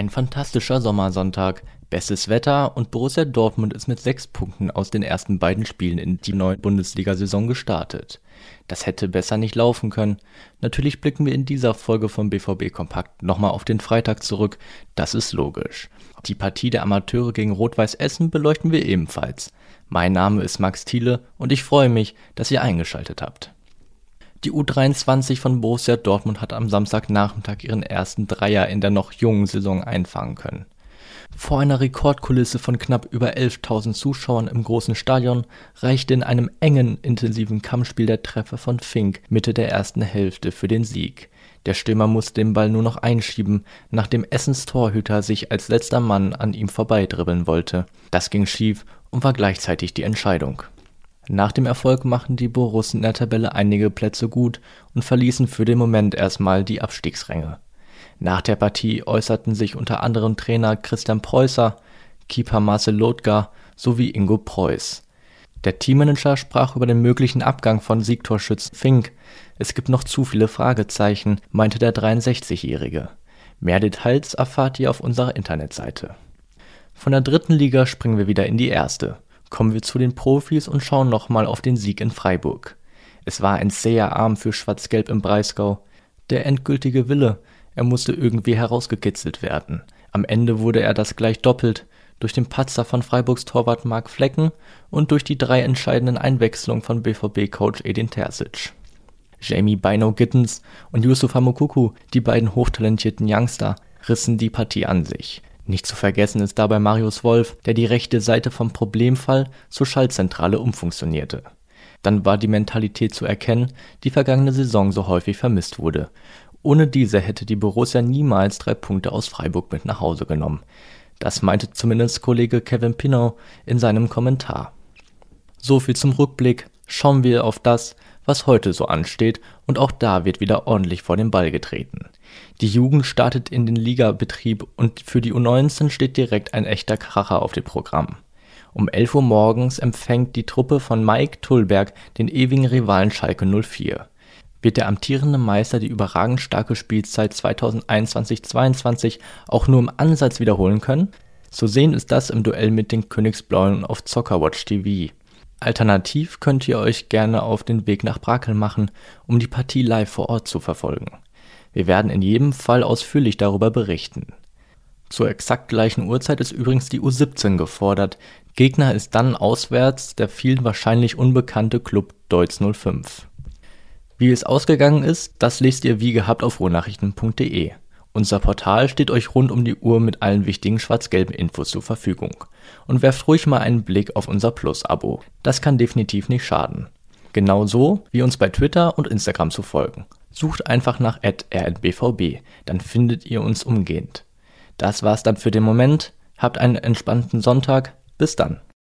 Ein fantastischer Sommersonntag, bestes Wetter und Borussia Dortmund ist mit sechs Punkten aus den ersten beiden Spielen in die neue Bundesliga-Saison gestartet. Das hätte besser nicht laufen können. Natürlich blicken wir in dieser Folge vom BVB Kompakt nochmal auf den Freitag zurück, das ist logisch. Die Partie der Amateure gegen Rot-Weiß Essen beleuchten wir ebenfalls. Mein Name ist Max Thiele und ich freue mich, dass ihr eingeschaltet habt. Die U23 von Borussia Dortmund hat am Samstagnachmittag ihren ersten Dreier in der noch jungen Saison einfangen können. Vor einer Rekordkulisse von knapp über 11.000 Zuschauern im großen Stadion reichte in einem engen, intensiven Kampfspiel der Treffer von Fink Mitte der ersten Hälfte für den Sieg. Der Stürmer musste den Ball nur noch einschieben, nachdem Essens Torhüter sich als letzter Mann an ihm vorbeidribbeln wollte. Das ging schief und war gleichzeitig die Entscheidung. Nach dem Erfolg machten die Borussen in der Tabelle einige Plätze gut und verließen für den Moment erstmal die Abstiegsränge. Nach der Partie äußerten sich unter anderem Trainer Christian Preußer, Keeper Marcel Lothgar sowie Ingo Preuß. Der Teammanager sprach über den möglichen Abgang von Siegtorschützen Fink. Es gibt noch zu viele Fragezeichen, meinte der 63-Jährige. Mehr Details erfahrt ihr auf unserer Internetseite. Von der dritten Liga springen wir wieder in die erste. Kommen wir zu den Profis und schauen nochmal auf den Sieg in Freiburg. Es war ein zäher Arm für Schwarz-Gelb im Breisgau. Der endgültige Wille, er musste irgendwie herausgekitzelt werden. Am Ende wurde er das gleich doppelt, durch den Patzer von Freiburgs Torwart Marc Flecken und durch die drei entscheidenden Einwechslungen von BVB-Coach Edin Terzic. Jamie Bino Gittens und Yusuf Hamukuku, die beiden hochtalentierten Youngster, rissen die Partie an sich. Nicht zu vergessen ist dabei Marius Wolf, der die rechte Seite vom Problemfall zur Schaltzentrale umfunktionierte. Dann war die Mentalität zu erkennen, die vergangene Saison so häufig vermisst wurde. Ohne diese hätte die Borussia niemals drei Punkte aus Freiburg mit nach Hause genommen. Das meinte zumindest Kollege Kevin Pinot in seinem Kommentar. So viel zum Rückblick. Schauen wir auf das, was heute so ansteht, und auch da wird wieder ordentlich vor den Ball getreten. Die Jugend startet in den Ligabetrieb und für die U19 steht direkt ein echter Kracher auf dem Programm. Um 11 Uhr morgens empfängt die Truppe von Mike Tullberg den ewigen Rivalen Schalke 04. Wird der amtierende Meister die überragend starke Spielzeit 2021-22 auch nur im Ansatz wiederholen können? Zu sehen ist das im Duell mit den Königsblauen auf Zockerwatch TV. Alternativ könnt ihr euch gerne auf den Weg nach Brakel machen, um die Partie live vor Ort zu verfolgen. Wir werden in jedem Fall ausführlich darüber berichten. Zur exakt gleichen Uhrzeit ist übrigens die U17 gefordert. Gegner ist dann auswärts der vielen wahrscheinlich unbekannte Club Deutz 05. Wie es ausgegangen ist, das lest ihr wie gehabt auf ruhrnachrichten.de. Unser Portal steht euch rund um die Uhr mit allen wichtigen schwarz-gelben Infos zur Verfügung. Und werft ruhig mal einen Blick auf unser Plus-Abo. Das kann definitiv nicht schaden. Genauso wie uns bei Twitter und Instagram zu folgen. Sucht einfach nach rnbvb, dann findet ihr uns umgehend. Das war's dann für den Moment. Habt einen entspannten Sonntag. Bis dann.